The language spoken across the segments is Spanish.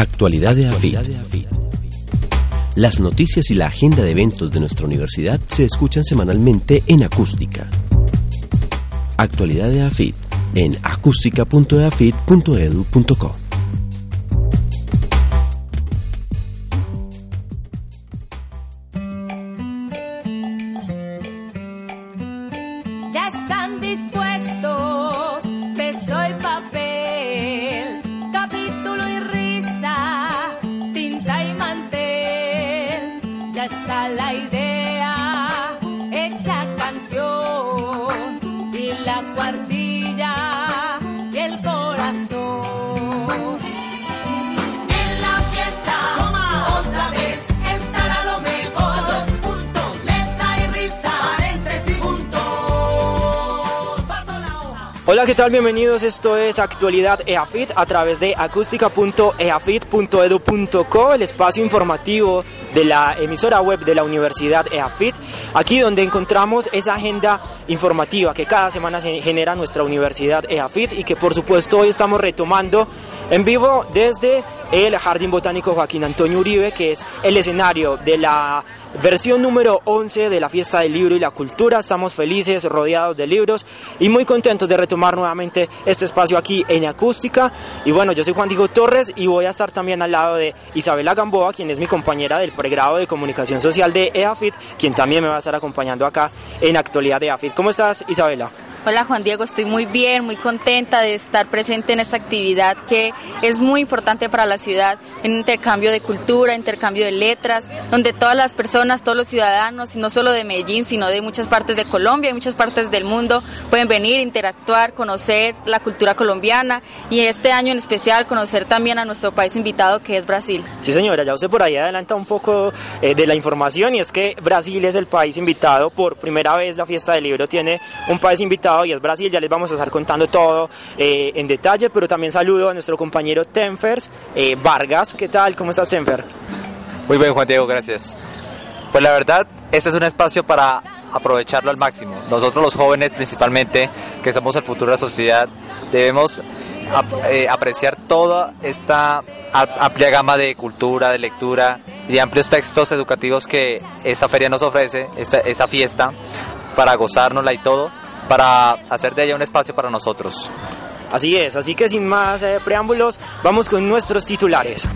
Actualidad de AFIT. Las noticias y la agenda de eventos de nuestra universidad se escuchan semanalmente en acústica. Actualidad de AFIT en acústica.eafit.edu.co. tal? Bienvenidos. Esto es Actualidad EAFIT a través de acústica.eafit.edu.co, el espacio informativo de la emisora web de la Universidad EAFIT, aquí donde encontramos esa agenda informativa que cada semana se genera nuestra Universidad EAFIT y que por supuesto hoy estamos retomando en vivo desde el Jardín Botánico Joaquín Antonio Uribe, que es el escenario de la versión número 11 de la Fiesta del Libro y la Cultura. Estamos felices, rodeados de libros y muy contentos de retomar nuevamente este espacio aquí en Acústica. Y bueno, yo soy Juan Diego Torres y voy a estar también al lado de Isabela Gamboa, quien es mi compañera del pregrado de Comunicación Social de EAFIT, quien también me va a estar acompañando acá en Actualidad de EAFIT. ¿Cómo estás, Isabela? Hola Juan Diego, estoy muy bien, muy contenta de estar presente en esta actividad que es muy importante para la ciudad, en intercambio de cultura, intercambio de letras, donde todas las personas, todos los ciudadanos, no solo de Medellín, sino de muchas partes de Colombia y muchas partes del mundo, pueden venir, interactuar, conocer la cultura colombiana y este año en especial conocer también a nuestro país invitado que es Brasil. Sí, señora, ya usted por ahí adelanta un poco eh, de la información y es que Brasil es el país invitado. Por primera vez la fiesta del libro tiene un país invitado y es Brasil. Ya les vamos a estar contando todo eh, en detalle, pero también saludo a nuestro compañero Tenfers eh, Vargas. ¿Qué tal? ¿Cómo estás, Tenfer? Muy bien, Juan Diego, gracias. Pues la verdad, este es un espacio para aprovecharlo al máximo. Nosotros los jóvenes principalmente, que somos el futuro de la sociedad, debemos ap- eh, apreciar toda esta amplia gama de cultura, de lectura y de amplios textos educativos que esta feria nos ofrece, esta, esta fiesta, para gozárnosla y todo, para hacer de ella un espacio para nosotros. Así es, así que sin más eh, preámbulos, vamos con nuestros titulares.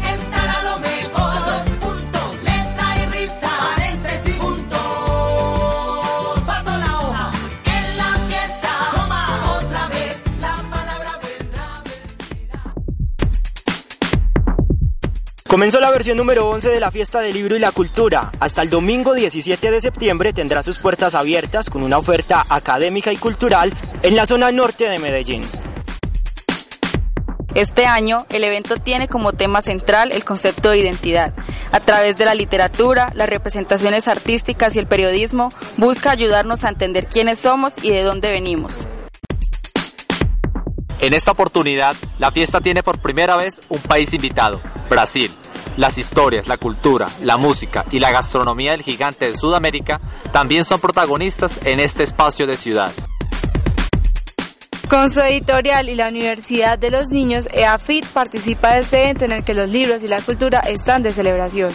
Comenzó la versión número 11 de la Fiesta del Libro y la Cultura. Hasta el domingo 17 de septiembre tendrá sus puertas abiertas con una oferta académica y cultural en la zona norte de Medellín. Este año, el evento tiene como tema central el concepto de identidad. A través de la literatura, las representaciones artísticas y el periodismo, busca ayudarnos a entender quiénes somos y de dónde venimos. En esta oportunidad, la fiesta tiene por primera vez un país invitado, Brasil. Las historias, la cultura, la música y la gastronomía del gigante de Sudamérica también son protagonistas en este espacio de ciudad. Con su editorial y la Universidad de los Niños, EAFIT participa de este evento en el que los libros y la cultura están de celebración.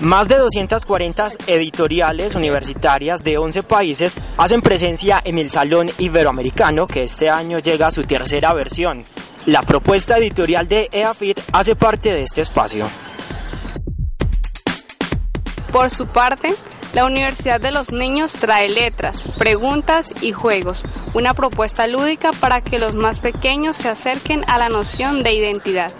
Más de 240 editoriales universitarias de 11 países hacen presencia en el Salón Iberoamericano que este año llega a su tercera versión. La propuesta editorial de EAFIT hace parte de este espacio. Por su parte, la Universidad de los Niños trae letras, preguntas y juegos, una propuesta lúdica para que los más pequeños se acerquen a la noción de identidad.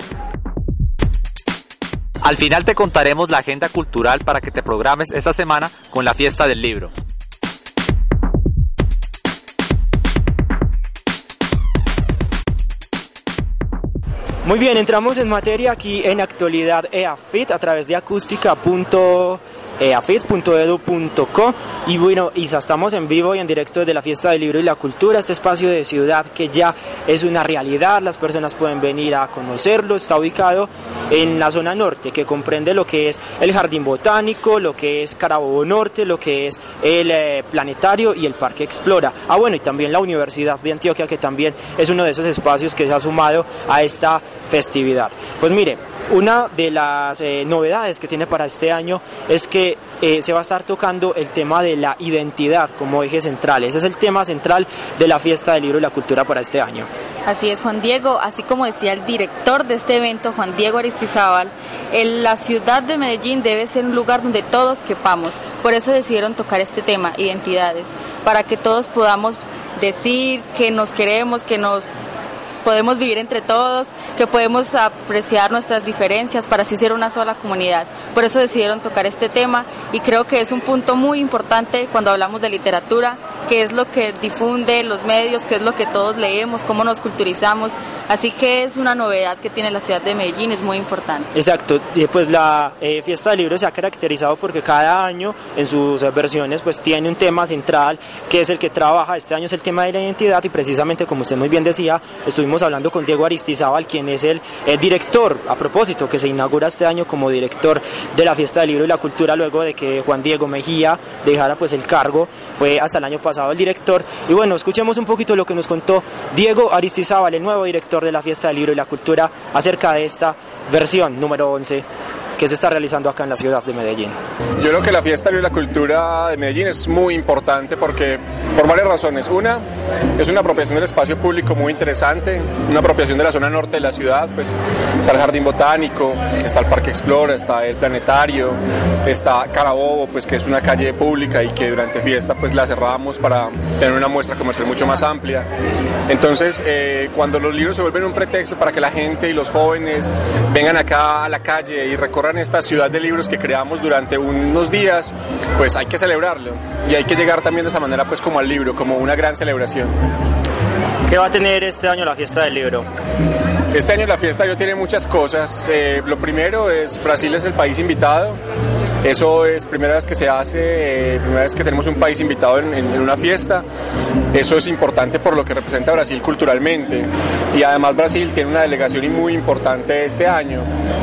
Al final te contaremos la agenda cultural para que te programes esta semana con la fiesta del libro. Muy bien, entramos en materia aquí en actualidad EAFIT a través de acústica.eafit.edu.co. Y bueno, Isa, estamos en vivo y en directo desde la Fiesta del Libro y la Cultura, este espacio de ciudad que ya es una realidad, las personas pueden venir a conocerlo, está ubicado en la zona norte, que comprende lo que es el Jardín Botánico, lo que es Carabobo Norte, lo que es el eh, Planetario y el Parque Explora. Ah, bueno, y también la Universidad de Antioquia, que también es uno de esos espacios que se ha sumado a esta festividad. Pues mire, una de las eh, novedades que tiene para este año es que eh, se va a estar tocando el tema de la identidad como eje central. Ese es el tema central de la fiesta del libro y la cultura para este año. Así es, Juan Diego. Así como decía el director de este evento, Juan Diego Aristizábal, la ciudad de Medellín debe ser un lugar donde todos quepamos. Por eso decidieron tocar este tema, identidades, para que todos podamos decir que nos queremos, que nos podemos vivir entre todos, que podemos apreciar nuestras diferencias para así ser una sola comunidad. Por eso decidieron tocar este tema y creo que es un punto muy importante cuando hablamos de literatura, que es lo que difunde los medios, que es lo que todos leemos, cómo nos culturizamos. Así que es una novedad que tiene la ciudad de Medellín, es muy importante. Exacto, pues la eh, fiesta del libro se ha caracterizado porque cada año en sus versiones pues tiene un tema central que es el que trabaja, este año es el tema de la identidad y precisamente como usted muy bien decía, estuvimos hablando con Diego Aristizábal, quien es el, el director, a propósito, que se inaugura este año como director de la fiesta del libro y la cultura luego de que Juan Diego Mejía dejara pues el cargo, fue hasta el año pasado el director. Y bueno, escuchemos un poquito lo que nos contó Diego Aristizábal, el nuevo director de la fiesta del libro y la cultura acerca de esta versión número 11 que se está realizando acá en la ciudad de Medellín. Yo creo que la fiesta de la cultura de Medellín es muy importante porque por varias razones. Una, es una apropiación del espacio público muy interesante, una apropiación de la zona norte de la ciudad, pues está el Jardín Botánico, está el Parque Explora, está el Planetario, está Carabobo, pues que es una calle pública y que durante fiesta pues la cerramos para tener una muestra comercial mucho más amplia. Entonces, eh, cuando los libros se vuelven un pretexto para que la gente y los jóvenes vengan acá a la calle y recorran esta ciudad de libros que creamos durante unos días, pues hay que celebrarlo y hay que llegar también de esa manera pues como al libro, como una gran celebración. ¿Qué va a tener este año la fiesta del libro? Este año la fiesta yo tiene muchas cosas. Eh, lo primero es Brasil es el país invitado. Eso es primera vez que se hace, eh, primera vez que tenemos un país invitado en, una fiesta. Eso es importante por lo que representa Brasil culturalmente. Y además Brasil tiene una delegación muy importante este año.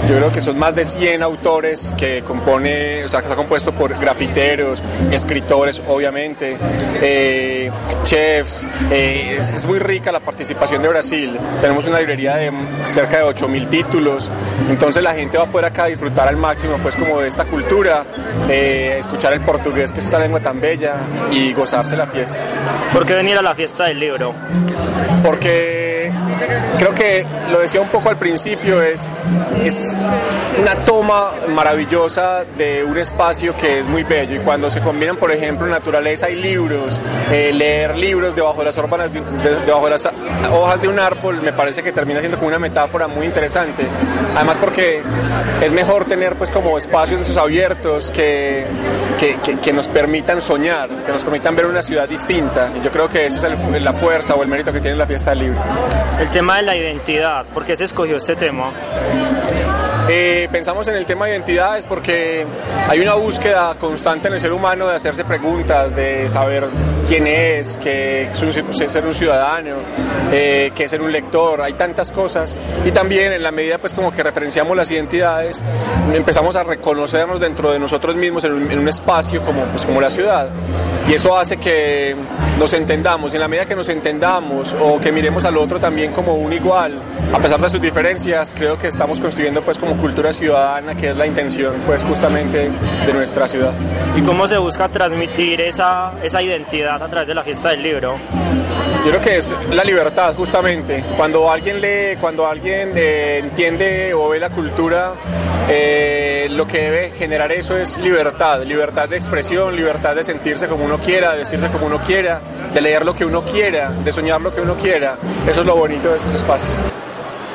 Yo creo que son más de 100 autores que compone, o sea, que está compuesto por grafiteros, escritores, obviamente, eh, chefs. eh, es, muy rica la participación de Brasil. Tenemos una librería de cerca de 8.000 títulos. Entonces la gente va a poder acá disfrutar al máximo, pues, como de esta cultura, eh, escuchar el portugués, que es esa lengua tan bella, y gozarse la fiesta. ¿Por qué venir a la fiesta del libro? porque creo que lo decía un poco al principio, es, es una toma maravillosa de un espacio que es muy bello y cuando se combinan, por ejemplo, naturaleza y libros, eh, leer libros debajo de las, debajo de las hojas de un árbol, me parece que termina siendo como una metáfora muy interesante. Además porque es mejor tener pues como espacios esos abiertos que, que, que- nos permitan soñar, que nos permitan ver una ciudad distinta. Y yo creo que esa es la fuerza o el mérito que tiene la fiesta del libro. Tema de la identidad, ¿por qué se escogió este tema? Eh, pensamos en el tema de identidades porque hay una búsqueda constante en el ser humano de hacerse preguntas, de saber quién es, qué es un- ser un ciudadano, eh, qué es ser un lector, hay tantas cosas. Y también en la medida pues como que referenciamos las identidades, empezamos a reconocernos dentro de nosotros mismos en un, en un espacio como, pues, como la ciudad. Y eso hace que nos entendamos, y en la medida que nos entendamos o que miremos al otro también como un igual, a pesar de sus diferencias, creo que estamos construyendo pues como cultura ciudadana, que es la intención pues justamente de nuestra ciudad. ¿Y cómo se busca transmitir esa, esa identidad a través de la fiesta del libro? Yo creo que es la libertad, justamente. Cuando alguien lee, cuando alguien eh, entiende o ve la cultura, eh, lo que debe generar eso es libertad, libertad de expresión, libertad de sentirse como uno quiera, de vestirse como uno quiera, de leer lo que uno quiera, de soñar lo que uno quiera. Eso es lo bonito de esos espacios.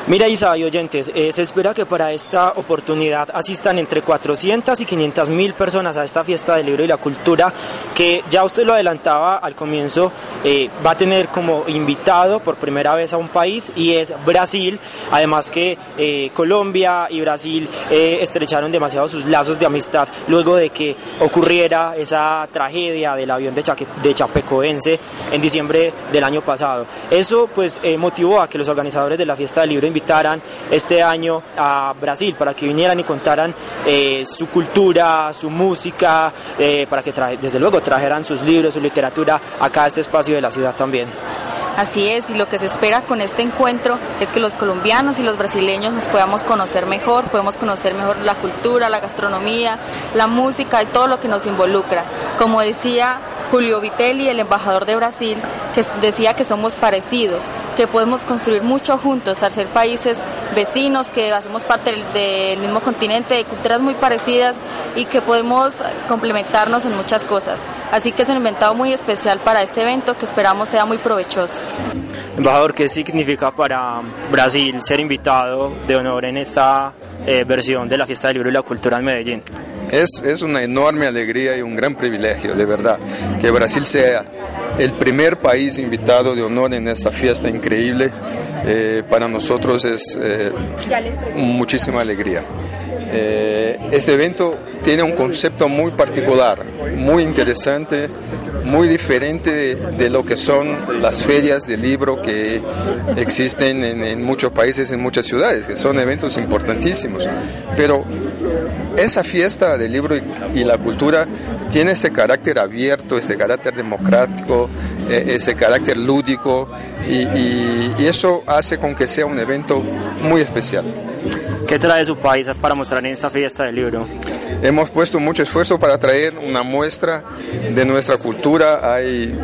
Mira Isa y oyentes, eh, se espera que para esta oportunidad asistan entre 400 y 500 mil personas a esta fiesta del libro y la cultura que ya usted lo adelantaba al comienzo, eh, va a tener como invitado por primera vez a un país y es Brasil, además que eh, Colombia y Brasil estrecharon demasiado sus lazos de amistad luego de que ocurriera esa tragedia del avión de, de Chapecoense en diciembre del año pasado. Eso pues motivó a que los organizadores de la fiesta del libro invitaran este año a Brasil para que vinieran y contaran eh, su cultura, su música, eh, para que traje- desde luego trajeran sus libros, su literatura acá a este espacio de la ciudad también. Así es, y lo que se espera con este encuentro es que los colombianos y los brasileños nos podamos conocer mejor, podemos conocer mejor la cultura, la gastronomía, la música y todo lo que nos involucra. Como decía Julio Vitelli, el embajador de Brasil, que decía que somos parecidos, que podemos construir mucho juntos al ser países vecinos, que hacemos parte del, del mismo continente, de culturas muy parecidas y que podemos complementarnos en muchas cosas. Así que es un inventado muy especial para este evento que esperamos sea muy provechoso. Embajador, ¿qué significa para Brasil ser invitado de honor en esta eh, versión de la fiesta del libro y la cultura en Medellín? Es, es una enorme alegría y un gran privilegio, de verdad, que Brasil sea el primer país invitado de honor en esta fiesta increíble. Eh, para nosotros es eh, muchísima alegría. Eh, este evento tiene un concepto muy particular, muy interesante, muy diferente de, lo que son las ferias de libro que existen en, muchos países, en muchas ciudades, que son eventos importantísimos. Pero esa fiesta del libro y, la cultura tiene ese carácter abierto, ese carácter democrático, eh, ese carácter lúdico y eso hace con que sea un evento muy especial. ¿Qué trae su país para mostrar en esta fiesta del libro? Hemos puesto mucho esfuerzo para traer una muestra de nuestra cultura. Hay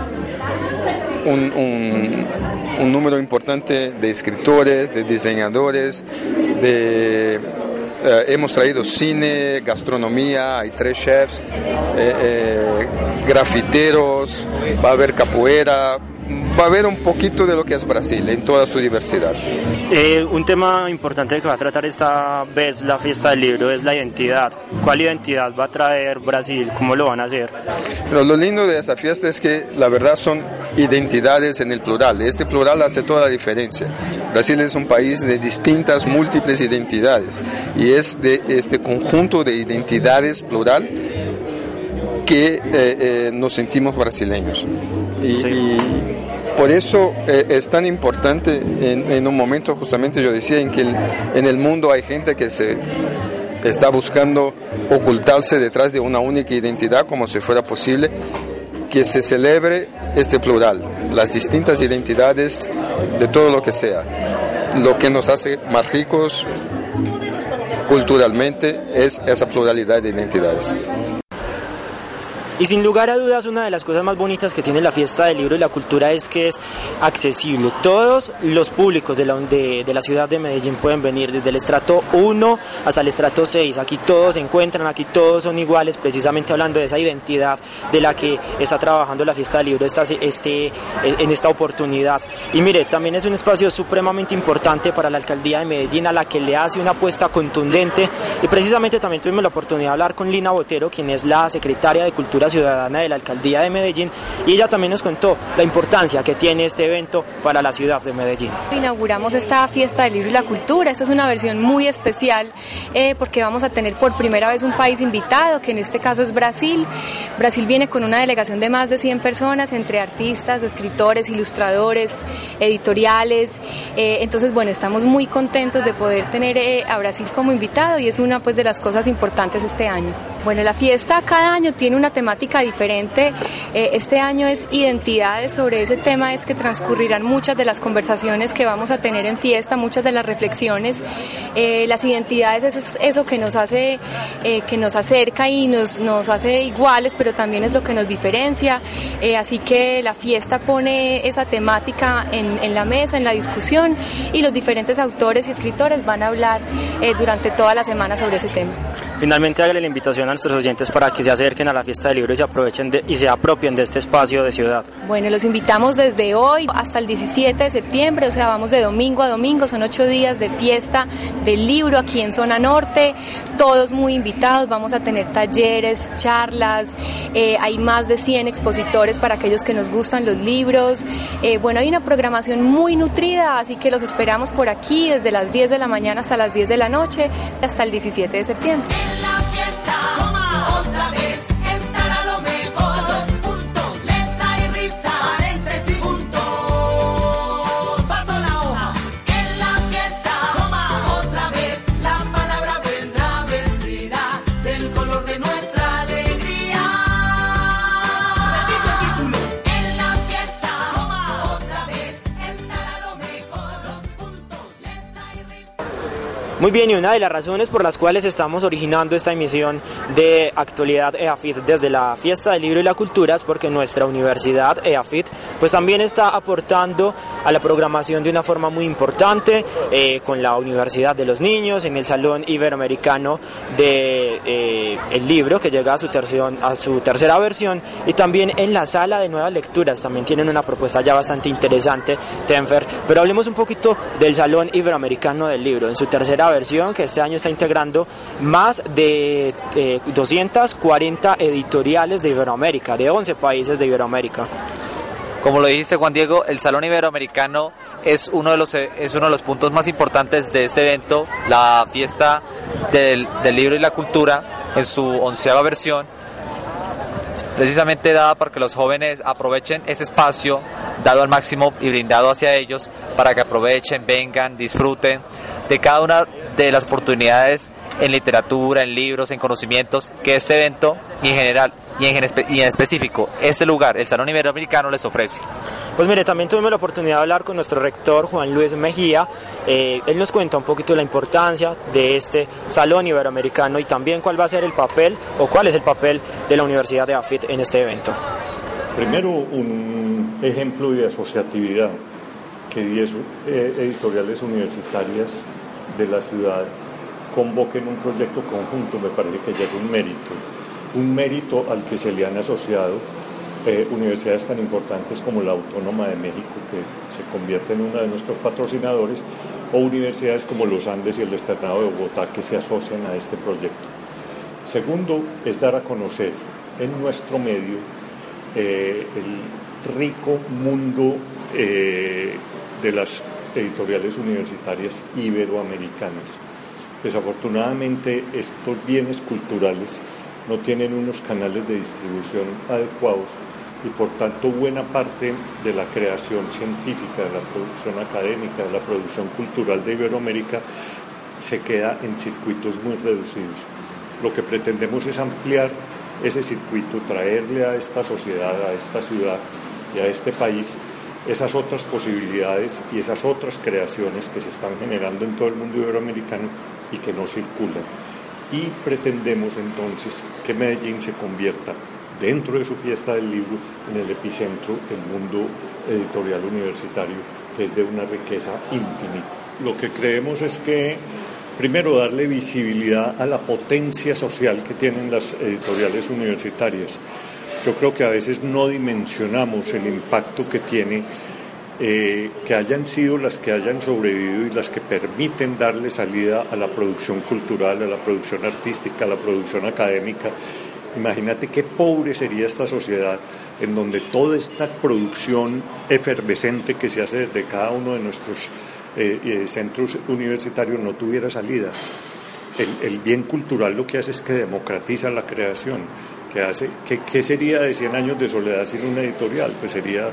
un, número importante de escritores, de diseñadores, eh, hemos traído cine, gastronomía, hay tres chefs, eh, eh, grafiteros, va a haber capoeira, va a haber un poquito de lo que es Brasil en toda su diversidad. Eh, un tema importante que va a tratar esta vez la fiesta del libro es la identidad. ¿Cuál identidad va a traer Brasil? ¿Cómo lo van a hacer? Pero lo lindo de esta fiesta es que la verdad son identidades en el plural. Este plural hace toda la diferencia. Brasil es un país de distintas, múltiples identidades y es de este conjunto de identidades plural que eh, eh, nos sentimos brasileños. Y, y por eso eh, es tan importante en, en un momento, justamente yo decía, en que el- en el mundo hay gente que se está buscando ocultarse detrás de una única identidad como si fuera posible que se celebre este plural, las distintas identidades de todo lo que sea. Lo que nos hace más ricos culturalmente es esa pluralidad de identidades. Y sin lugar a dudas, una de las cosas más bonitas que tiene la fiesta del libro y la cultura es que es accesible. Todos los públicos de la, de, la ciudad de Medellín pueden venir, desde el estrato 1 hasta el estrato 6. Aquí todos se encuentran, aquí todos son iguales, precisamente hablando de esa identidad de la que está trabajando la fiesta del libro esta, este, en esta oportunidad. Y mire, también es un espacio supremamente importante para la alcaldía de Medellín, a la que le hace una apuesta contundente. Y precisamente también tuvimos la oportunidad de hablar con Lina Botero, quien es la secretaria de Cultura Ciudadana de la alcaldía de Medellín, y ella también nos contó la importancia que tiene este evento para la ciudad de Medellín. Inauguramos esta fiesta del libro y la cultura. Esta es una versión muy especial eh, porque vamos a tener por primera vez un país invitado, que en este caso es Brasil. Brasil viene con una delegación de más de 100 personas, entre artistas, escritores, ilustradores, editoriales. Eh, entonces, bueno, estamos muy contentos de poder tener eh, a Brasil como invitado y es una pues, de las cosas importantes este año. Bueno, la fiesta cada año tiene una temática diferente. Eh, este año es identidades. Sobre ese tema es que transcurrirán muchas de las conversaciones que vamos a tener en fiesta, muchas de las reflexiones. Eh, las identidades es eso que nos hace, eh, que nos acerca y nos, nos hace iguales, pero también es lo que nos diferencia. Así que la fiesta pone esa temática en, en la mesa, en la discusión, y los diferentes autores y escritores van a hablar durante toda la semana sobre ese tema. Finalmente hágale la invitación a nuestros oyentes para que se acerquen a la fiesta del libro y se aprovechen y se apropien de este espacio de ciudad. Bueno, los invitamos desde hoy hasta el 17 de septiembre, o sea, vamos de domingo a domingo, son ocho días de fiesta del libro aquí en Zona Norte, todos muy invitados, vamos a tener talleres, charlas, eh, hay más de 100 expositores para aquellos que nos gustan los libros, Eh, bueno, hay una programación muy nutrida, así que los esperamos por aquí desde las 10 de la mañana hasta las 10 de la noche, hasta el 17 de septiembre. Muy bien, y una de las razones por las cuales estamos originando esta emisión de actualidad EAFIT desde la Fiesta del Libro y la Cultura es porque nuestra universidad EAFIT pues también está aportando a la programación de una forma muy importante eh, con la Universidad de los Niños en el Salón Iberoamericano de eh, el libro que llega a su, terción- a su tercera versión y también en la sala de nuevas lecturas. También tienen una propuesta ya bastante interesante Tenfer. Pero hablemos un poquito del Salón Iberoamericano del Libro. En su tercera versión que este año está integrando más de eh, 240 editoriales de Iberoamérica de 11 países de Iberoamérica. Como lo dijiste Juan Diego, el Salón Iberoamericano es uno de los es uno de los puntos más importantes de este evento, la fiesta del, del libro y la cultura en su onceava versión, precisamente dada para que los jóvenes aprovechen ese espacio dado al máximo y brindado hacia ellos para que aprovechen, vengan, disfruten de cada una de las oportunidades en literatura, en libros, en conocimientos que este evento y en general y en, espe- y en específico este lugar, el Salón Iberoamericano les ofrece. Pues mire, también tuvimos la oportunidad de hablar con nuestro rector Juan Luis Mejía. Eh, él nos cuenta un poquito la importancia de este Salón Iberoamericano y también cuál va a ser el papel o cuál es el papel de la Universidad de AFIT en este evento. Primero, un ejemplo de asociatividad que 10 eh, editoriales universitarias de la ciudad convoquen un proyecto conjunto, me parece que ya es un mérito. Un mérito al que se le han asociado eh, universidades tan importantes como la Autónoma de México, que se convierte en una de nuestros patrocinadores, o universidades como los Andes y el Externado de Bogotá, que se asocian a este proyecto. Segundo, es dar a conocer en nuestro medio eh, el rico mundo eh, de las editoriales universitarias iberoamericanas. Desafortunadamente estos bienes culturales no tienen unos canales de distribución adecuados y por tanto buena parte de la creación científica, de la producción académica, de la producción cultural de Iberoamérica se queda en circuitos muy reducidos. Lo que pretendemos es ampliar ese circuito, traerle a esta sociedad, a esta ciudad y a este país esas otras posibilidades y esas otras creaciones que se están generando en todo el mundo iberoamericano y que no circulan. Y pretendemos entonces que Medellín se convierta dentro de su fiesta del libro en el epicentro del mundo editorial universitario, que es de una riqueza infinita. Lo que creemos es que primero darle visibilidad a la potencia social que tienen las editoriales universitarias. Yo creo que a veces no dimensionamos el impacto que tiene eh, que hayan sido las que hayan sobrevivido y las que permiten darle salida a la producción cultural, a la producción artística, a la producción académica. Imagínate qué pobre sería esta sociedad en donde toda esta producción efervescente que se hace desde cada uno de nuestros eh, eh, centros universitarios no tuviera salida. El, el, bien cultural lo que hace es que democratiza la creación, que hace, que, ¿qué sería de 100 años de soledad sin una editorial? Pues sería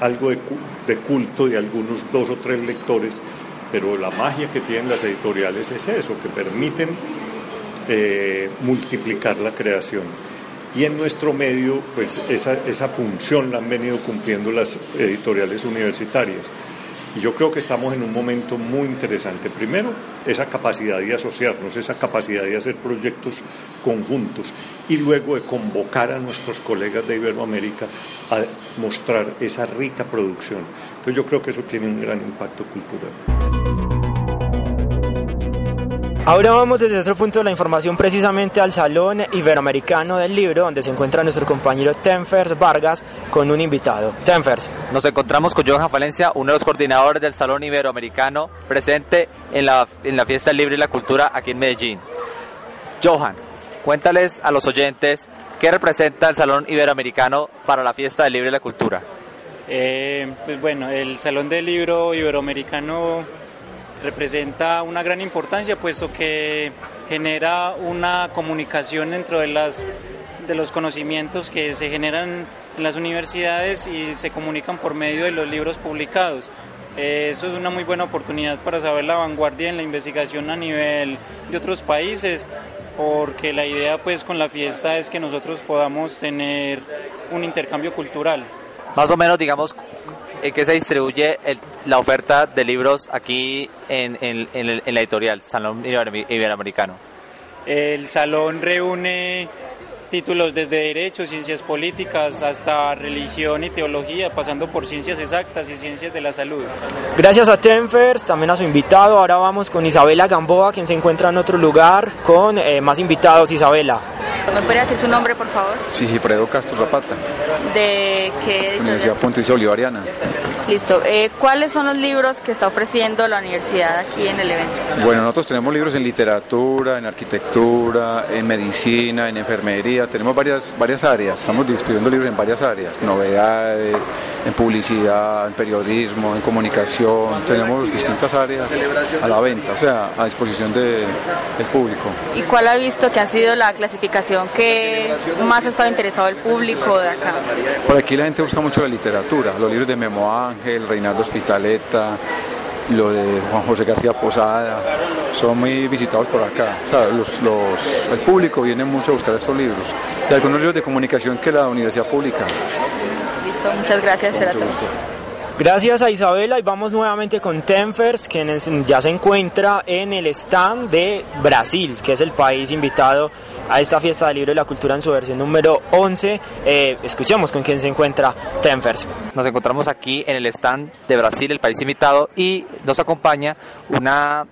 algo de, de, culto de algunos dos o tres lectores, pero la magia que tienen las editoriales es eso, que permiten eh, multiplicar la creación. Y en nuestro medio, pues esa, esa función la han venido cumpliendo las editoriales universitarias. Y yo creo que estamos en un momento muy interesante. Primero, esa capacidad de asociarnos, esa capacidad de hacer proyectos conjuntos y luego de convocar a nuestros colegas de Iberoamérica a mostrar esa rica producción. Entonces yo creo que eso tiene un gran impacto cultural. Ahora vamos desde otro punto de la información precisamente al Salón Iberoamericano del Libro, donde se encuentra nuestro compañero Tenfers Vargas con un invitado. Tenfers. Nos encontramos con Johan Valencia, uno de los coordinadores del Salón Iberoamericano, presente en la, en la Fiesta del Libro y la Cultura aquí en Medellín. Johan, cuéntales a los oyentes qué representa el Salón Iberoamericano para la Fiesta del Libro y la Cultura. Eh, pues bueno, el Salón del Libro Iberoamericano representa una gran importancia puesto que genera una comunicación dentro de las de los conocimientos que se generan en las universidades y se comunican por medio de los libros publicados. Eh, eso es una muy buena oportunidad para saber la vanguardia en la investigación a nivel de otros países, porque la idea pues con la fiesta es que nosotros podamos tener un intercambio cultural. Más o menos, digamos, en qué se distribuye el- la oferta de libros aquí en, en- en la editorial Salón Ibero- Iberoamericano. El salón reúne títulos desde Derecho, Ciencias Políticas, hasta Religión y Teología, pasando por Ciencias Exactas y Ciencias de la Salud. Gracias a Tenfers, también a su invitado. Ahora vamos con Isabela Gamboa, quien se encuentra en otro lugar con eh, más invitados. Isabela. ¿Me puede decir su nombre, por favor? Sigifredo Castro Zapata, ¿De qué? Universidad Pontificia Bolivariana. Listo. Eh, ¿Cuáles son los libros que está ofreciendo la universidad aquí en el evento? Bueno, nosotros tenemos libros en literatura, en arquitectura, en medicina, en enfermería, tenemos varias, varias áreas, estamos distribuyendo libros en varias áreas, novedades, en publicidad, en periodismo, en comunicación, tenemos distintas áreas a la venta, o sea, a disposición de- del público. ¿Y cuál ha visto que ha sido la clasificación que más ha estado interesado el público de acá? Por aquí la gente busca mucho la literatura, los libros de Memo Ángel, Reinaldo Hospitaleta, lo de Juan José García Posada, son muy visitados por acá. O sea, los, los- el público viene mucho a buscar estos libros. Y algunos libros de comunicación que la universidad publica. Listo, muchas gracias. Gracias a Isabela y vamos nuevamente con Tenfers, quien ya se encuentra en el stand de Brasil, que es el país invitado a esta fiesta del libro y la cultura en su versión número 11. Eh, escuchemos con quién se encuentra Tenfers. Nos encontramos aquí en el stand de Brasil, el país invitado, y nos acompaña una,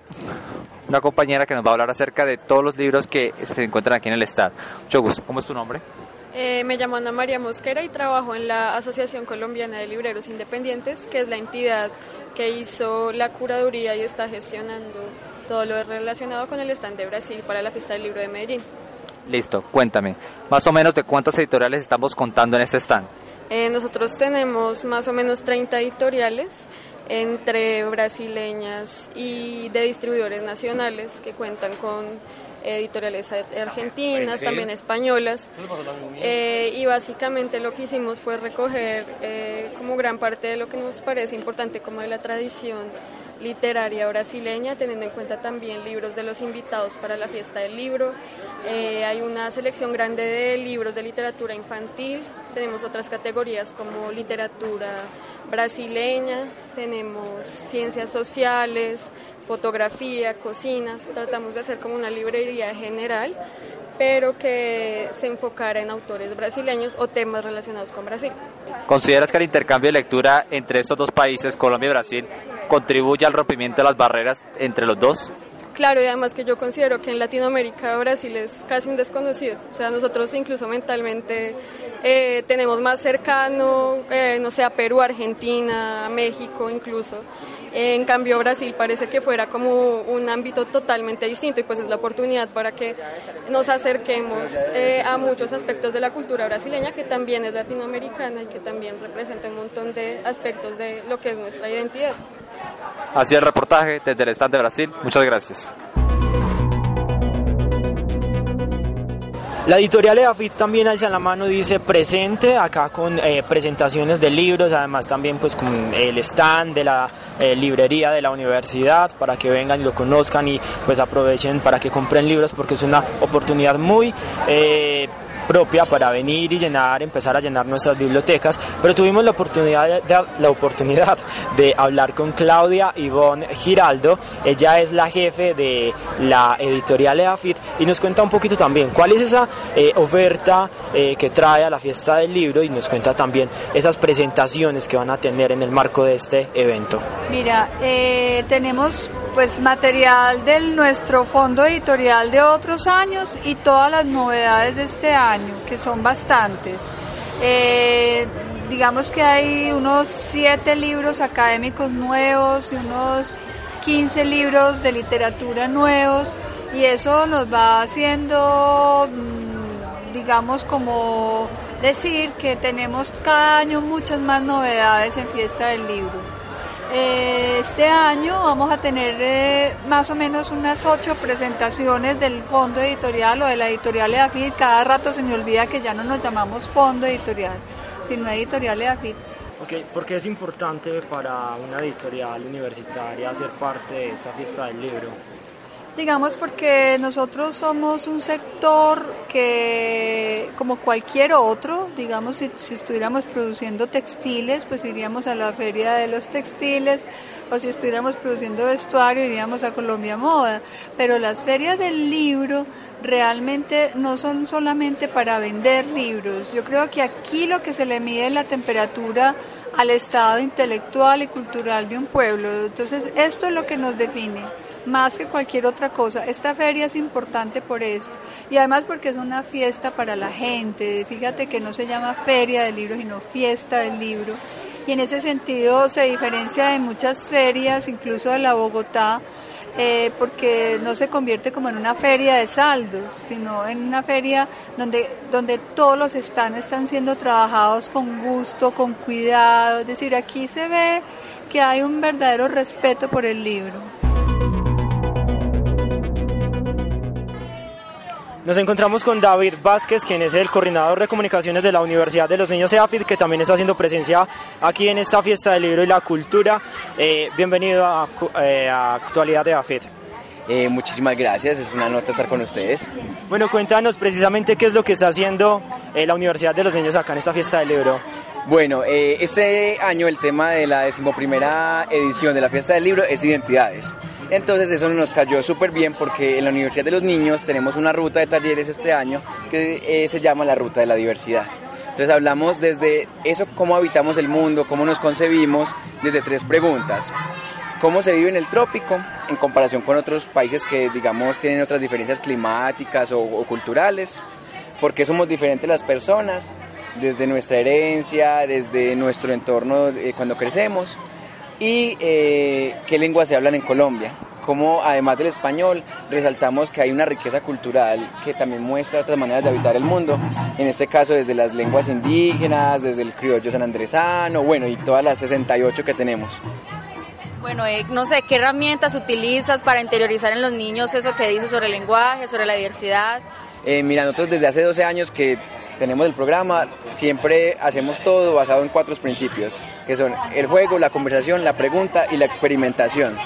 una compañera que nos va a hablar acerca de todos los libros que se encuentran aquí en el stand. Mucho gusto. ¿Cómo es tu nombre? Eh, me llamo Ana María Mosquera y trabajo en la Asociación Colombiana de Libreros Independientes, que es la entidad que hizo la curaduría y está gestionando todo lo relacionado con el stand de Brasil para la fiesta del libro de Medellín. Listo, cuéntame. Más o menos de cuántas editoriales estamos contando en este stand. Eh, nosotros tenemos más o menos 30 editoriales entre brasileñas y de distribuidores nacionales que cuentan con editoriales argentinas, también españolas. Eh, y básicamente lo que hicimos fue recoger eh, como gran parte de lo que nos parece importante como de la tradición literaria brasileña, teniendo en cuenta también libros de los invitados para la fiesta del libro. Eh, hay una selección grande de libros de literatura infantil, tenemos otras categorías como literatura brasileña, tenemos ciencias sociales, fotografía, cocina, tratamos de hacer como una librería general pero que se enfocara en autores brasileños o temas relacionados con Brasil. ¿Consideras que el intercambio de lectura entre estos dos países, Colombia y Brasil, contribuye al rompimiento de las barreras entre los dos? Claro, y además que yo considero que en Latinoamérica Brasil es casi un desconocido. O sea, nosotros incluso mentalmente eh, tenemos más cercano, eh, no sé, a Perú, Argentina, México incluso. En cambio, Brasil parece que fuera como un ámbito totalmente distinto y pues es la oportunidad para que nos acerquemos eh, a muchos aspectos de la cultura brasileña que también es latinoamericana y que también representa un montón de aspectos de lo que es nuestra identidad. Así el reportaje desde el stand de Brasil. Muchas gracias. La editorial EAFIT también alza la mano, dice presente acá con eh, presentaciones de libros, además también pues con el stand de la eh, librería de la universidad para que vengan y lo conozcan y pues aprovechen para que compren libros porque es una oportunidad muy eh, propia para venir y llenar, empezar a llenar nuestras bibliotecas, pero tuvimos la oportunidad de, la oportunidad de hablar con Claudia Ivonne Giraldo, ella es la jefe de la editorial EAFIT y nos cuenta un poquito también cuál es esa eh, oferta eh, que trae a la fiesta del libro y nos cuenta también esas presentaciones que van a tener en el marco de este evento. Mira, eh, tenemos pues material de nuestro fondo editorial de otros años y todas las novedades de este año, que son bastantes. Eh, digamos que hay unos siete libros académicos nuevos y unos 15 libros de literatura nuevos y eso nos va haciendo, mm, digamos, como decir que tenemos cada año muchas más novedades en Fiesta del Libro. Eh, Este año vamos a tener eh, más o menos unas ocho presentaciones del fondo editorial o de la editorial EAFIT. Cada rato se me olvida que ya no nos llamamos fondo editorial, sino editorial EAFIT. Ok, ¿Por qué es importante para una editorial universitaria ser parte de esta fiesta del libro? Digamos porque nosotros somos un sector que, como cualquier otro, digamos si, estuviéramos produciendo textiles, pues iríamos a la feria de los textiles, o si estuviéramos produciendo vestuario, iríamos a Colombia Moda. Pero las ferias del libro realmente no son solamente para vender libros. Yo creo que aquí lo que se le mide es la temperatura al estado intelectual y cultural de un pueblo. Entonces, esto es lo que nos define más que cualquier otra cosa. Esta feria es importante por esto y además porque es una fiesta para la gente. Fíjate que no se llama feria del libro, sino fiesta del libro. Y en ese sentido se diferencia de muchas ferias, incluso de la Bogotá, eh, porque no se convierte como en una feria de saldos, sino en una feria donde, donde todos los stands están siendo trabajados con gusto, con cuidado. Es decir, aquí se ve que hay un verdadero respeto por el libro. Nos encontramos con David Vázquez, quien es el coordinador de comunicaciones de la Universidad de los Niños EAFID, que también está haciendo presencia aquí en esta fiesta del libro y la cultura. Eh, bienvenido a, eh, a Actualidad de EAFID. Eh, muchísimas gracias, es una nota estar con ustedes. Bueno, cuéntanos precisamente qué es lo que está haciendo eh, la Universidad de los Niños acá en esta fiesta del libro. Bueno, eh, este año el tema de la decimoprimera edición de la fiesta del libro es identidades. Entonces eso nos cayó súper bien porque en la Universidad de los Niños tenemos una ruta de talleres este año que eh, se llama la Ruta de la Diversidad. Entonces hablamos desde eso, cómo habitamos el mundo, cómo nos concebimos, desde tres preguntas. ¿Cómo se vive en el trópico en comparación con otros países que, digamos, tienen otras diferencias climáticas o, culturales? ¿Por qué somos diferentes las personas? Desde nuestra herencia, desde nuestro entorno eh, cuando crecemos. ¿Y eh, qué lenguas se hablan en Colombia? Cómo, además del español, resaltamos que hay una riqueza cultural que también muestra otras maneras de habitar el mundo. En este caso, desde las lenguas indígenas, desde el criollo sanandresano, bueno, y todas las 68 que tenemos. Bueno, eh, no sé, ¿qué herramientas utilizas para interiorizar en los niños eso que dices sobre el lenguaje, sobre la diversidad? Eh, mira, nosotros desde hace 12 años que tenemos el programa, siempre hacemos todo basado en cuatro principios, que son el juego, la conversación, la pregunta y la experimentación.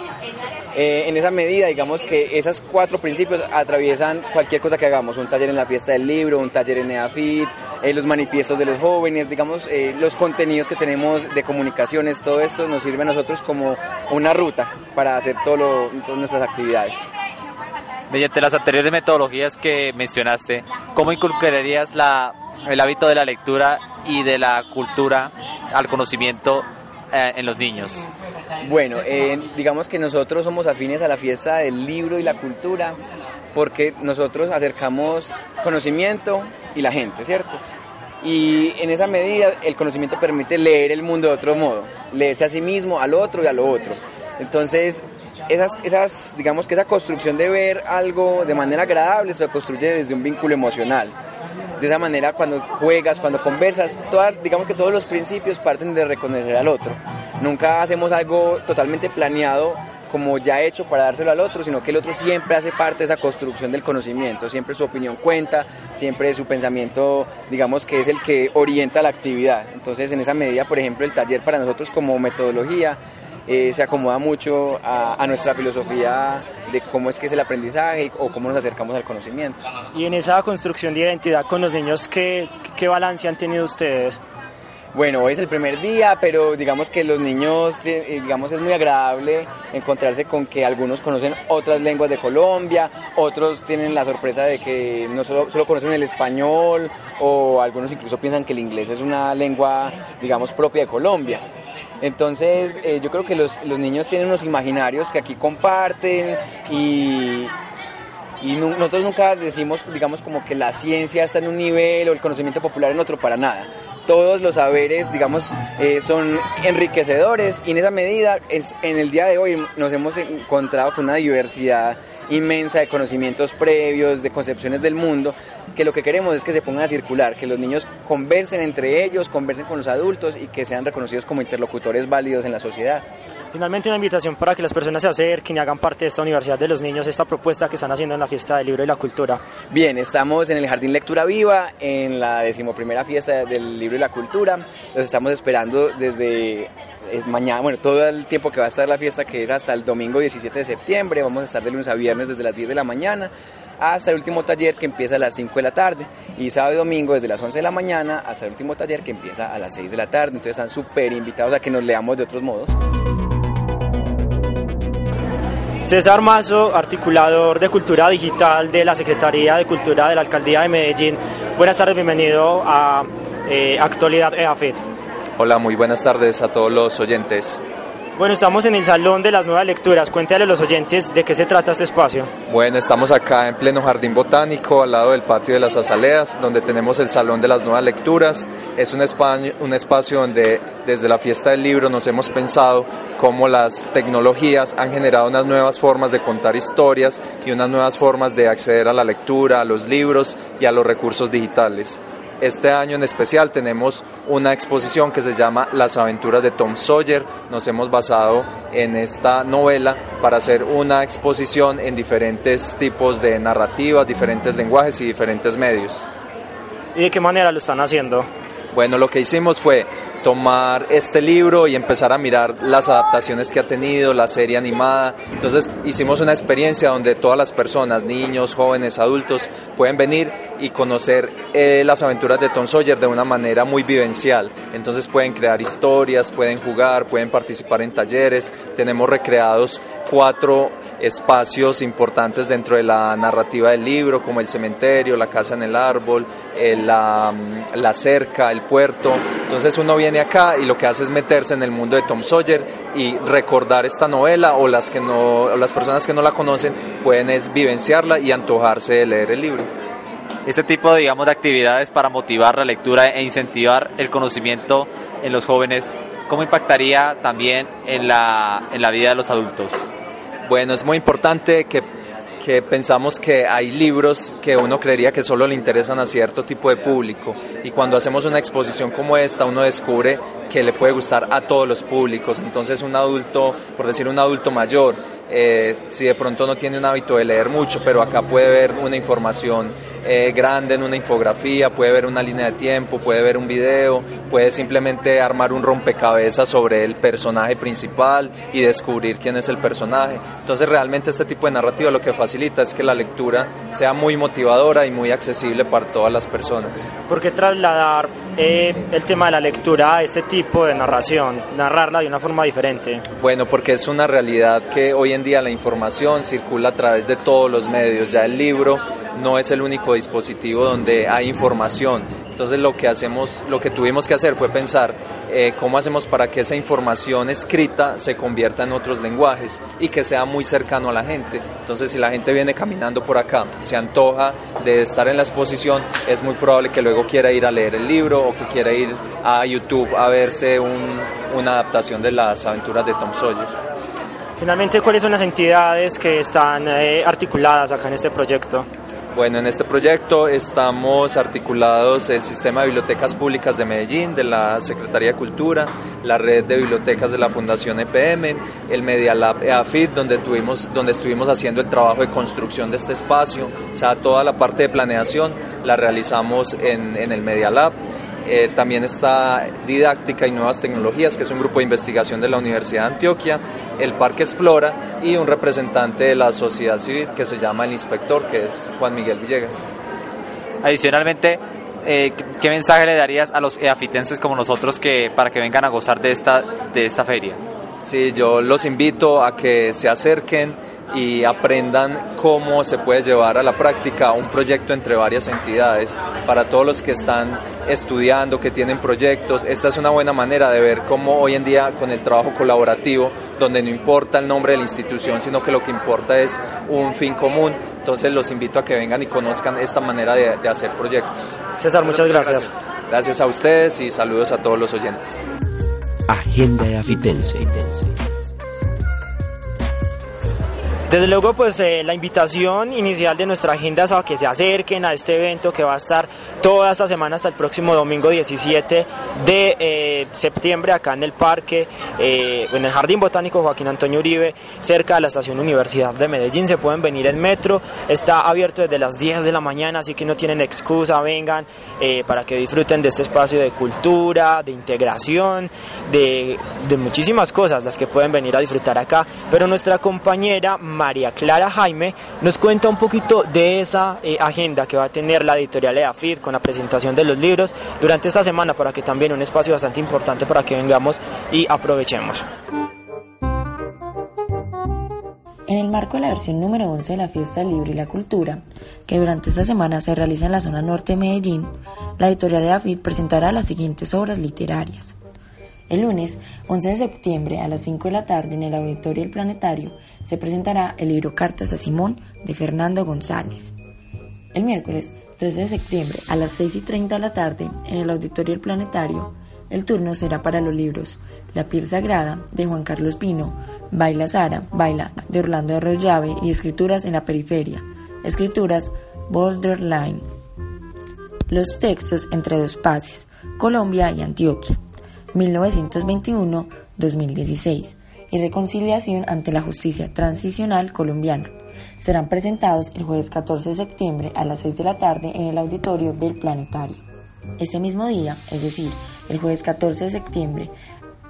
Eh, en esa medida, digamos que esos cuatro principios atraviesan cualquier cosa que hagamos, un taller en la fiesta del libro, un taller en EAFIT, eh, los manifiestos de los jóvenes, digamos, eh, los contenidos que tenemos de comunicaciones, todo esto nos sirve a nosotros como una ruta para hacer todo todas nuestras actividades. Mediante las anteriores metodologías que mencionaste, ¿cómo inculcarías el hábito de la lectura y de la cultura al conocimiento eh, en los niños? Bueno, eh, digamos que nosotros somos afines a la fiesta del libro y la cultura porque nosotros acercamos conocimiento y la gente, ¿cierto? Y en esa medida el conocimiento permite leer el mundo de otro modo, leerse a sí mismo, al otro y a lo otro. Entonces, esas, esas, digamos que esa construcción de ver algo de manera agradable se construye desde un vínculo emocional. De esa manera, cuando juegas, cuando conversas, todas, digamos que todos los principios parten de reconocer al otro. Nunca hacemos algo totalmente planeado como ya hecho para dárselo al otro, sino que el otro siempre hace parte de esa construcción del conocimiento, siempre su opinión cuenta, siempre su pensamiento, digamos que es el que orienta la actividad. Entonces, en esa medida, por ejemplo, el taller para nosotros como metodología eh, se acomoda mucho a, a nuestra filosofía de cómo es que es el aprendizaje o cómo nos acercamos al conocimiento. Y en esa construcción de identidad con los niños, ¿qué, qué balance han tenido ustedes? Bueno, hoy es el primer día, pero digamos que los niños, eh, digamos, es muy agradable encontrarse con que algunos conocen otras lenguas de Colombia, otros tienen la sorpresa de que no solo, solo conocen el español o algunos incluso piensan que el inglés es una lengua, digamos, propia de Colombia. Entonces, eh, yo creo que los, los niños tienen unos imaginarios que aquí comparten y, nosotros nunca decimos, digamos, como que la ciencia está en un nivel o el conocimiento popular en otro, para nada. Todos los saberes, digamos, eh, son enriquecedores y en esa medida, es, en el día de hoy nos hemos encontrado con una diversidad inmensa de conocimientos previos, de concepciones del mundo, que lo que queremos es que se pongan a circular, que los niños conversen entre ellos, conversen con los adultos y que sean reconocidos como interlocutores válidos en la sociedad. Finalmente una invitación para que las personas se acerquen y hagan parte de esta Universidad de los Niños, esta propuesta que están haciendo en la fiesta del libro y la cultura. Bien, estamos en el Jardín Lectura Viva, en la decimoprimera fiesta del libro y la cultura. Los estamos esperando desde es mañana, bueno, todo el tiempo que va a estar la fiesta, que es hasta el domingo 17 de septiembre. Vamos a estar de lunes a viernes desde las 10 de la mañana hasta el último taller que empieza a las 5 de la tarde. Y sábado y domingo desde las 11 de la mañana hasta el último taller que empieza a las 6 de la tarde. Entonces están súper invitados a que nos leamos de otros modos. César Mazo, articulador de Cultura Digital de la Secretaría de Cultura de la Alcaldía de Medellín. Buenas tardes, bienvenido a eh, Actualidad EAFIT. Hola, muy buenas tardes a todos los oyentes. Bueno, estamos en el Salón de las Nuevas Lecturas. Cuéntale a los oyentes de qué se trata este espacio. Bueno, estamos acá en pleno jardín botánico, al lado del patio de las azaleas, donde tenemos el Salón de las Nuevas Lecturas. Es un espacio, un espacio donde desde la fiesta del libro nos hemos pensado cómo las tecnologías han generado unas nuevas formas de contar historias y unas nuevas formas de acceder a la lectura, a los libros y a los recursos digitales. Este año en especial tenemos una exposición que se llama Las aventuras de Tom Sawyer. Nos hemos basado en esta novela para hacer una exposición en diferentes tipos de narrativas, diferentes lenguajes y diferentes medios. ¿Y de qué manera lo están haciendo? Bueno, lo que hicimos fue tomar este libro y empezar a mirar las adaptaciones que ha tenido, la serie animada. Entonces hicimos una experiencia donde todas las personas, niños, jóvenes, adultos, pueden venir y conocer eh, las aventuras de Tom Sawyer de una manera muy vivencial. Entonces pueden crear historias, pueden jugar, pueden participar en talleres. Tenemos recreados cuatro espacios importantes dentro de la narrativa del libro, como el cementerio, la casa en el árbol, eh, la, la cerca, el puerto. Entonces uno viene acá y lo que hace es meterse en el mundo de Tom Sawyer y recordar esta novela o las, que no, las personas que no la conocen pueden vivenciarla y antojarse de leer el libro. Este tipo, digamos, de actividades para motivar la lectura e incentivar el conocimiento en los jóvenes, ¿cómo impactaría también en la, en la vida de los adultos? Bueno, es muy importante que, que, pensamos que hay libros que uno creería que solo le interesan a cierto tipo de público y cuando hacemos una exposición como esta uno descubre que le puede gustar a todos los públicos. Entonces un adulto, por decir un adulto mayor, eh, si de pronto no tiene un hábito de leer mucho, pero acá puede ver una información eh, grande en una infografía, puede ver una línea de tiempo, puede ver un video, puede simplemente armar un rompecabezas sobre el personaje principal y descubrir quién es el personaje. Entonces realmente este tipo de narrativa lo que facilita es que la lectura sea muy motivadora y muy accesible para todas las personas. ¿Por qué trasladar eh, el tema de la lectura a este tipo de narración, narrarla de una forma diferente? Bueno, porque es una realidad que hoy en día la información circula a través de todos los medios, ya el libro no es el único dispositivo donde hay información. Entonces lo que hacemos, lo que tuvimos que hacer fue pensar eh, cómo hacemos para que esa información escrita se convierta en otros lenguajes y que sea muy cercano a la gente. Entonces si la gente viene caminando por acá, se antoja de estar en la exposición, es muy probable que luego quiera ir a leer el libro o que quiera ir a YouTube a verse un, una adaptación de las aventuras de Tom Sawyer. Finalmente, ¿cuáles son las entidades que están eh, articuladas acá en este proyecto? Bueno, en este proyecto estamos articulados el Sistema de Bibliotecas Públicas de Medellín, de la Secretaría de Cultura, la Red de Bibliotecas de la Fundación EPM, el Media Lab EAFIT, donde, tuvimos, donde estuvimos haciendo el trabajo de construcción de este espacio, o sea, toda la parte de planeación la realizamos en, en el Media Lab. Eh, también está Didáctica y Nuevas Tecnologías, que es un grupo de investigación de la Universidad de Antioquia, el Parque Explora y un representante de la sociedad civil que se llama el inspector, que es Juan Miguel Villegas. Adicionalmente, eh, ¿qué mensaje le darías a los eafitenses como nosotros que, para que vengan a gozar de esta, de esta feria? Sí, yo los invito a que se acerquen, y aprendan cómo se puede llevar a la práctica un proyecto entre varias entidades. Para todos los que están estudiando, que tienen proyectos, esta es una buena manera de ver cómo hoy en día con el trabajo colaborativo, donde no importa el nombre de la institución, sino que lo que importa es un fin común, entonces los invito a que vengan y conozcan esta manera de, de hacer proyectos. César, muchas gracias. Gracias a ustedes y saludos a todos los oyentes. Agenda Afitense. Desde luego, pues eh, la invitación inicial de nuestra agenda es a que se acerquen a este evento que va a estar toda esta semana hasta el próximo domingo 17 de eh, septiembre acá en el parque, eh, en el Jardín Botánico Joaquín Antonio Uribe, cerca de la estación Universidad de Medellín. Se pueden venir en metro, está abierto desde las 10 de la mañana, así que no tienen excusa, vengan para que disfruten de este espacio de cultura, de integración, de, de muchísimas cosas las que pueden venir a disfrutar acá. Pero nuestra compañera María Clara Jaime nos cuenta un poquito de esa eh, agenda que va a tener la editorial EAFID con la presentación de los libros durante esta semana para que también un espacio bastante importante para que vengamos y aprovechemos. En el marco de la versión número 11 de la Fiesta del Libro y la Cultura, que durante esta semana se realiza en la zona norte de Medellín, la editorial EAFID presentará las siguientes obras literarias. El lunes 11 de septiembre a las 5 de la tarde en el Auditorio El Planetario se presentará el libro Cartas a Simón de Fernando González. El miércoles 13 de septiembre a las 6 y 30 de la tarde en el Auditorio El Planetario el turno será para los libros La piel sagrada de Juan Carlos Pino, Baila Sara, Baila de Orlando Arroyave y Escrituras en la periferia, Escrituras Borderline. Los textos entre dos pases, Colombia y Antioquia. 1921-2016 y reconciliación ante la justicia transicional colombiana. Serán presentados el jueves 14 de septiembre a las 6 de la tarde en el auditorio del Planetario. Ese mismo día, es decir, el jueves 14 de septiembre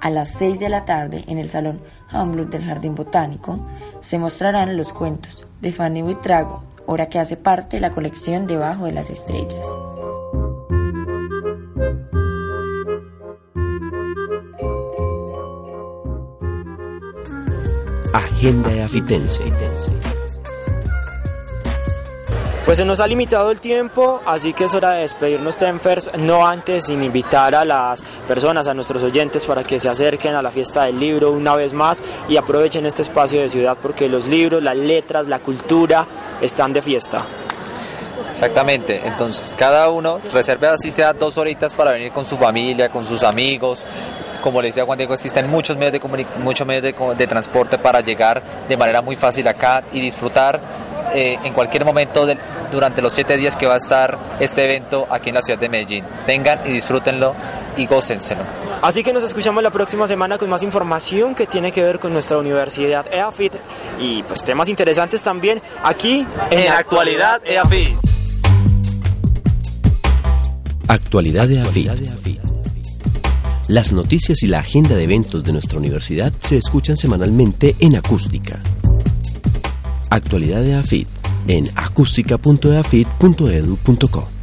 a las 6 de la tarde en el Salón Hamlet del Jardín Botánico, se mostrarán los cuentos de Fanny Buitrago, obra que hace parte de la colección Debajo de las Estrellas. Agenda Afitense. Pues se nos ha limitado el tiempo, así que es hora de despedirnos, Tenfers, no antes sin invitar a las personas, a nuestros oyentes, para que se acerquen a la fiesta del libro una vez más y aprovechen este espacio de ciudad porque los libros, las letras, la cultura están de fiesta. Exactamente, entonces cada uno reserve así sea dos horitas para venir con su familia, con sus amigos. Como le decía Juan Diego, existen muchos medios de, muchos medios de, de transporte para llegar de manera muy fácil acá y disfrutar eh, en cualquier momento de, durante los siete días que va a estar este evento aquí en la ciudad de Medellín. Vengan y disfrútenlo y gócenselo. Así que nos escuchamos la próxima semana con más información que tiene que ver con nuestra universidad EAFIT y pues temas interesantes también aquí en, en Actualidad EAFIT. Actualidad EAFIT. Las noticias y la agenda de eventos de nuestra universidad se escuchan semanalmente en acústica. Actualidad de AFIT en acústica.eafit.edu.co.